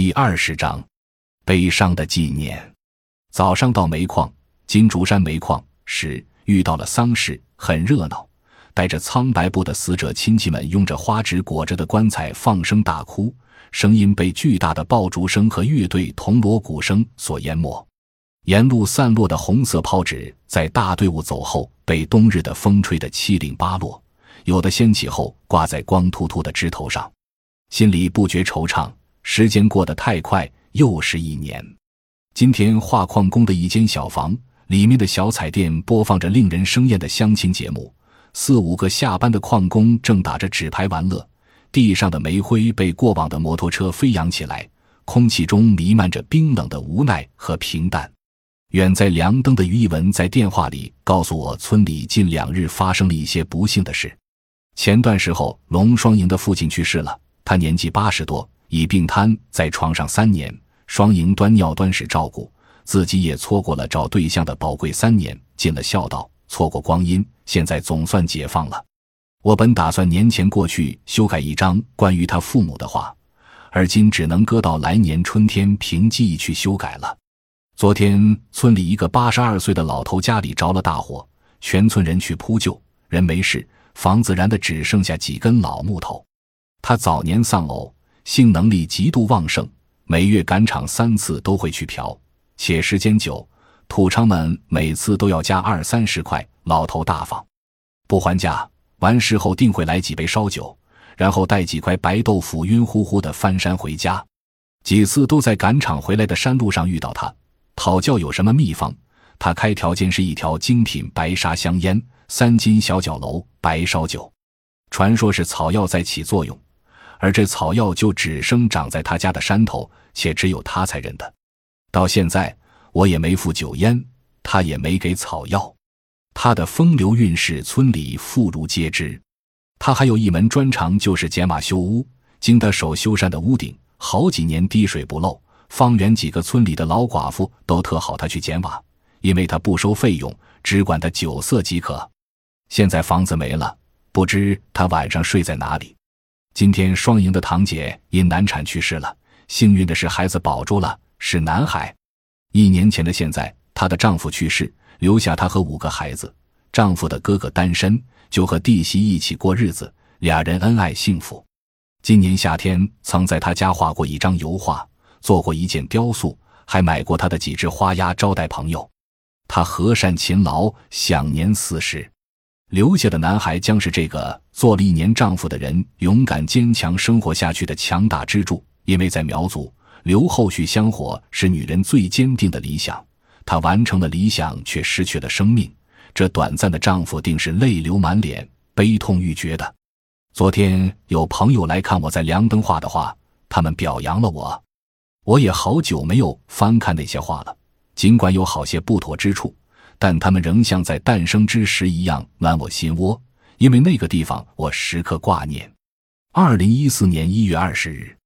第二十章，悲伤的纪念。早上到煤矿金竹山煤矿时，遇到了丧事，很热闹。带着苍白布的死者亲戚们，用着花纸裹着的棺材放声大哭，声音被巨大的爆竹声和乐队铜锣鼓声所淹没。沿路散落的红色抛纸，在大队伍走后，被冬日的风吹得七零八落，有的掀起后挂在光秃秃的枝头上。心里不觉惆怅，时间过得太快，又是一年。今天画矿工的一间小房里面的小彩电播放着令人生厌的相亲节目。四五个下班的矿工正打着纸牌玩乐，地上的煤灰被过往的摩托车飞扬起来，空气中弥漫着冰冷的无奈和平淡。远在凉灯的于一文在电话里告诉我，村里近两日发生了一些不幸的事。前段时候，龙双赢的父亲去世了，他年纪八十多，已病瘫在床上三年。双赢端尿端屎照顾，自己也错过了找对象的宝贵三年，尽了孝道，错过光阴。现在总算解放了。我本打算年前过去修改一张关于他父母的话，而今只能搁到来年春天凭记忆去修改了。昨天村里一个八十二岁的老头家里着了大火，全村人去扑救，人没事，房子燃的只剩下几根老木头。他早年丧偶，性能力极度旺盛，每月赶场三次都会去嫖，且时间久，土娼们每次都要加二三十块。老头大方，不还价。完事后定会来几杯烧酒，然后带几块白豆腐，晕乎乎的翻山回家。几次都在赶场回来的山路上遇到他，讨教有什么秘方。他开条件是一条精品白沙香烟，三斤小角楼白烧酒。传说是草药在起作用，而这草药就只生长在他家的山头，且只有他才认得。到现在我也没付酒烟，他也没给草药。他的风流韵事，村里妇孺皆知。他还有一门专长，就是剪瓦修屋。经他手修缮的屋顶，好几年滴水不漏。方圆几个村里的老寡妇都特好他去剪瓦，因为他不收费用，只管他酒色即可。现在房子没了，不知他晚上睡在哪里。今天双赢的堂姐因难产去世了，幸运的是孩子保住了，是男孩。一年前的现在，她的丈夫去世。留下她和五个孩子，丈夫的哥哥单身，就和弟媳一起过日子，俩人恩爱幸福。今年夏天曾在他家画过一张油画，做过一件雕塑，还买过他的几只花鸭招待朋友。他和善勤劳，享年四十，留下的男孩将是这个做了一年丈夫的人勇敢坚强生活下去的强大支柱。因为在苗族，留后续香火是女人最坚定的理想。她完成了理想，却失去了生命。这短暂的丈夫定是泪流满脸、悲痛欲绝的。昨天有朋友来看我在梁灯画的画，他们表扬了我。我也好久没有翻看那些画了，尽管有好些不妥之处，但他们仍像在诞生之时一样暖我心窝，因为那个地方我时刻挂念。二零一四年一月二十日。